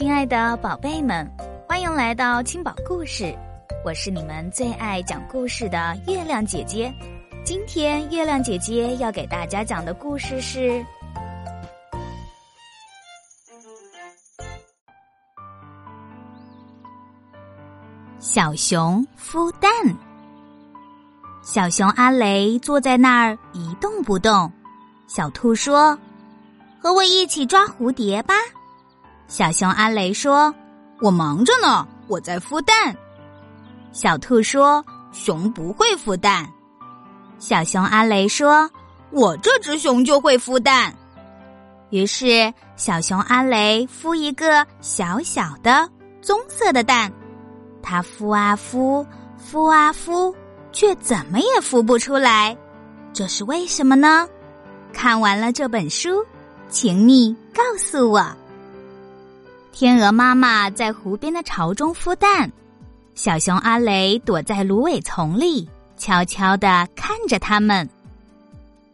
亲爱的宝贝们，欢迎来到青宝故事。我是你们最爱讲故事的月亮姐姐。今天月亮姐姐要给大家讲的故事是《小熊孵蛋》。小熊阿雷坐在那儿一动不动。小兔说：“和我一起抓蝴蝶吧。”小熊阿雷说：“我忙着呢，我在孵蛋。”小兔说：“熊不会孵蛋。”小熊阿雷说：“我这只熊就会孵蛋。”于是小熊阿雷孵一个小小的棕色的蛋，它孵啊孵，孵啊孵，却怎么也孵不出来，这是为什么呢？看完了这本书，请你告诉我。天鹅妈妈在湖边的巢中孵蛋，小熊阿雷躲在芦苇丛里，悄悄地看着它们。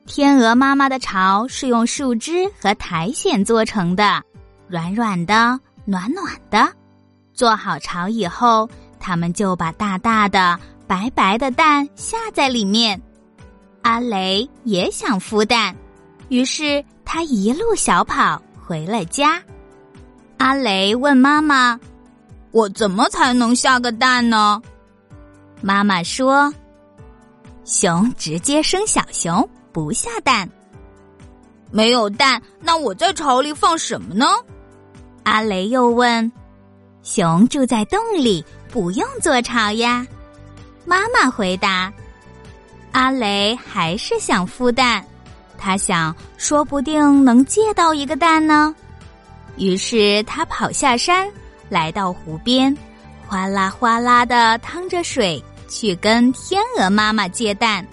天鹅妈妈的巢是用树枝和苔藓做成的，软软的，暖暖的。做好巢以后，它们就把大大的、白白的蛋下在里面。阿雷也想孵蛋，于是他一路小跑回了家。阿雷问妈妈：“我怎么才能下个蛋呢？”妈妈说：“熊直接生小熊，不下蛋。没有蛋，那我在巢里放什么呢？”阿雷又问：“熊住在洞里，不用做巢呀。”妈妈回答：“阿雷还是想孵蛋，他想，说不定能借到一个蛋呢。”于是他跑下山，来到湖边，哗啦哗啦的淌着水，去跟天鹅妈妈借蛋。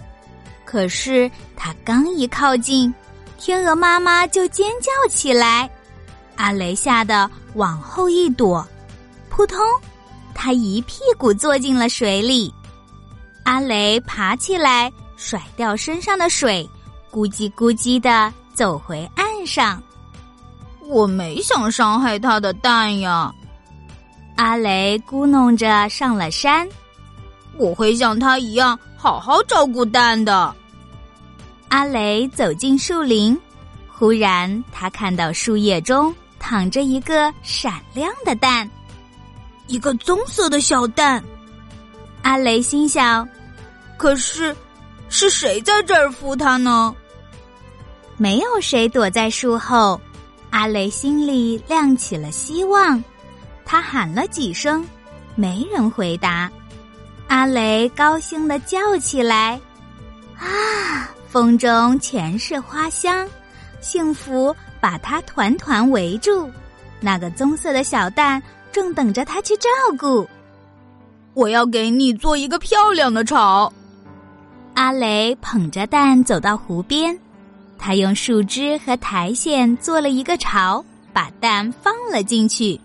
可是他刚一靠近，天鹅妈妈就尖叫起来。阿雷吓得往后一躲，扑通，他一屁股坐进了水里。阿雷爬起来，甩掉身上的水，咕叽咕叽的走回岸上。我没想伤害他的蛋呀，阿雷咕哝着上了山。我会像他一样好好照顾蛋的。阿雷走进树林，忽然他看到树叶中躺着一个闪亮的蛋，一个棕色的小蛋。阿雷心想：可是，是谁在这儿孵它呢？没有谁躲在树后。阿雷心里亮起了希望，他喊了几声，没人回答。阿雷高兴的叫起来：“啊，风中全是花香，幸福把它团团围住。那个棕色的小蛋正等着他去照顾。我要给你做一个漂亮的巢。”阿雷捧着蛋走到湖边。他用树枝和苔藓做了一个巢，把蛋放了进去。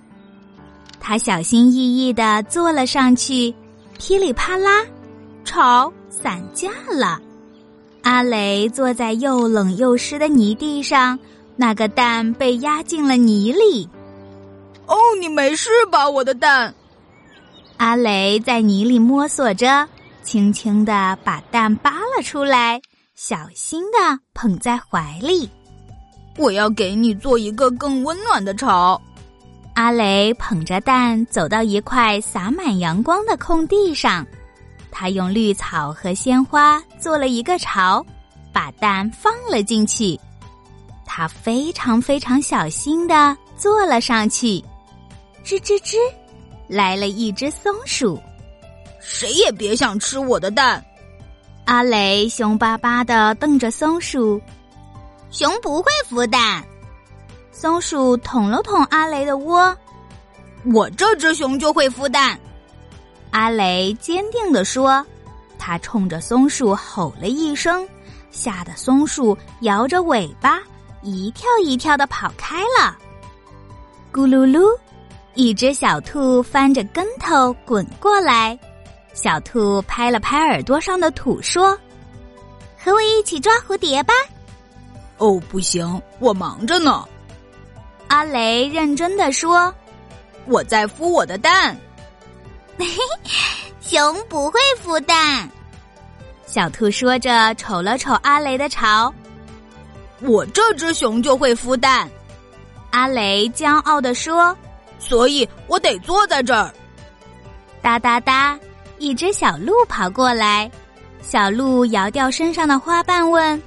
他小心翼翼的坐了上去，噼里啪啦，巢散架了。阿雷坐在又冷又湿的泥地上，那个蛋被压进了泥里。哦，你没事吧，我的蛋？阿雷在泥里摸索着，轻轻的把蛋扒了出来。小心的捧在怀里，我要给你做一个更温暖的巢。阿雷捧着蛋走到一块洒满阳光的空地上，他用绿草和鲜花做了一个巢，把蛋放了进去。他非常非常小心的坐了上去，吱吱吱，来了一只松鼠，谁也别想吃我的蛋。阿雷凶巴巴的瞪着松鼠，熊不会孵蛋。松鼠捅了捅阿雷的窝，我这只熊就会孵蛋。阿雷坚定的说，他冲着松鼠吼了一声，吓得松鼠摇着尾巴，一跳一跳的跑开了。咕噜噜，一只小兔翻着跟头滚过来。小兔拍了拍耳朵上的土，说：“和我一起抓蝴蝶吧。”“哦，不行，我忙着呢。”阿雷认真的说：“我在孵我的蛋。熊不会孵蛋。小兔说着，瞅了瞅阿雷的巢。我这只熊就会孵蛋。阿雷骄傲的说：“所以我得坐在这儿。”哒哒哒，一只小鹿跑过来。小鹿摇掉身上的花瓣，问：“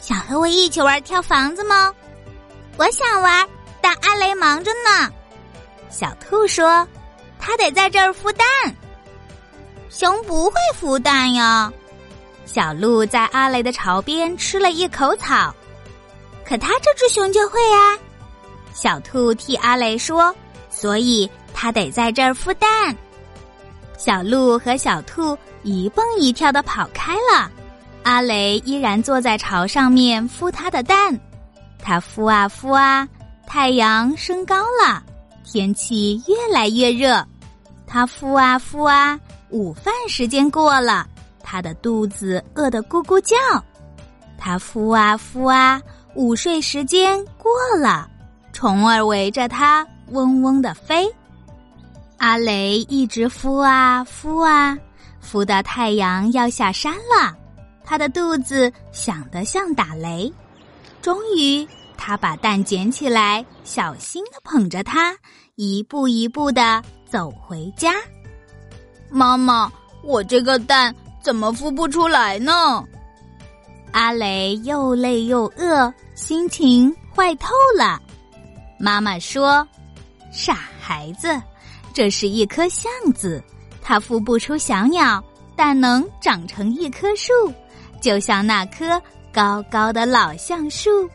想和我一起玩跳房子吗？”“我想玩，但阿雷忙着呢。”小兔说：“他得在这儿孵蛋。”“熊不会孵蛋呀。”小鹿在阿雷的巢边吃了一口草，可他这只熊就会啊。小兔替阿雷说：“所以他得在这儿孵蛋。”小鹿和小兔一蹦一跳的跑开了，阿雷依然坐在巢上面孵它的蛋。它孵啊孵啊，太阳升高了，天气越来越热。它孵啊孵啊，午饭时间过了。他的肚子饿得咕咕叫，他孵啊孵啊，午睡时间过了，虫儿围着他嗡嗡的飞。阿雷一直孵啊孵啊，孵到太阳要下山了，他的肚子响得像打雷。终于，他把蛋捡起来，小心的捧着它，一步一步的走回家。妈妈，我这个蛋。怎么孵不出来呢？阿雷又累又饿，心情坏透了。妈妈说：“傻孩子，这是一棵橡子，它孵不出小鸟，但能长成一棵树，就像那棵高高的老橡树。”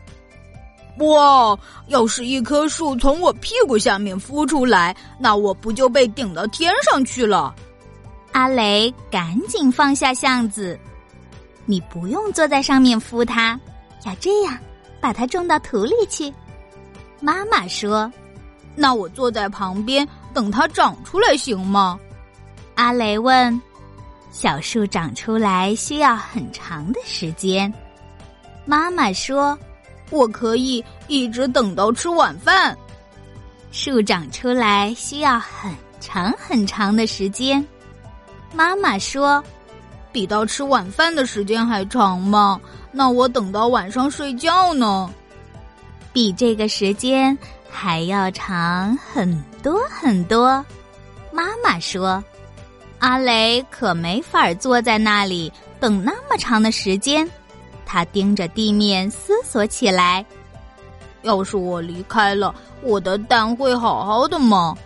哇！要是一棵树从我屁股下面孵出来，那我不就被顶到天上去了？阿雷赶紧放下橡子，你不用坐在上面孵它，要这样把它种到土里去。妈妈说：“那我坐在旁边等它长出来行吗？”阿雷问：“小树长出来需要很长的时间。”妈妈说：“我可以一直等到吃晚饭。”树长出来需要很长很长的时间。妈妈说：“比到吃晚饭的时间还长吗？那我等到晚上睡觉呢？比这个时间还要长很多很多。”妈妈说：“阿雷可没法坐在那里等那么长的时间。”他盯着地面思索起来：“要是我离开了，我的蛋会好好的吗？”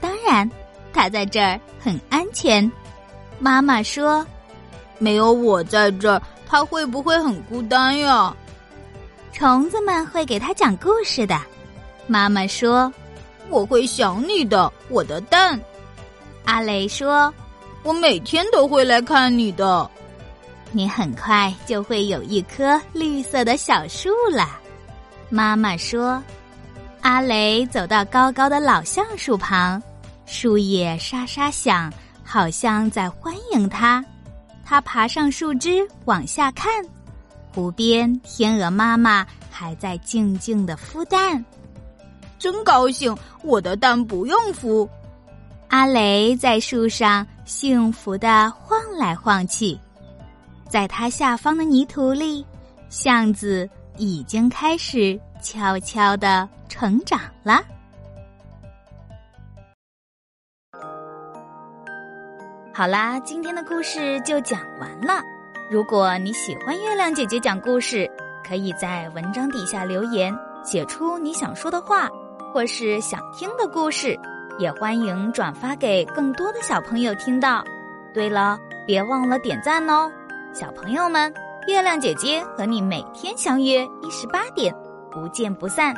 当然。他在这儿很安全，妈妈说：“没有我在这儿，他会不会很孤单呀？”虫子们会给他讲故事的，妈妈说：“我会想你的，我的蛋。”阿雷说：“我每天都会来看你的，你很快就会有一棵绿色的小树了。”妈妈说：“阿雷走到高高的老橡树旁。”树叶沙沙响，好像在欢迎他。他爬上树枝，往下看，湖边天鹅妈妈还在静静的孵蛋。真高兴，我的蛋不用孵。阿雷在树上幸福的晃来晃去，在它下方的泥土里，橡子已经开始悄悄的成长了。好啦，今天的故事就讲完了。如果你喜欢月亮姐姐讲故事，可以在文章底下留言，写出你想说的话，或是想听的故事，也欢迎转发给更多的小朋友听到。对了，别忘了点赞哦，小朋友们，月亮姐姐和你每天相约一十八点，不见不散。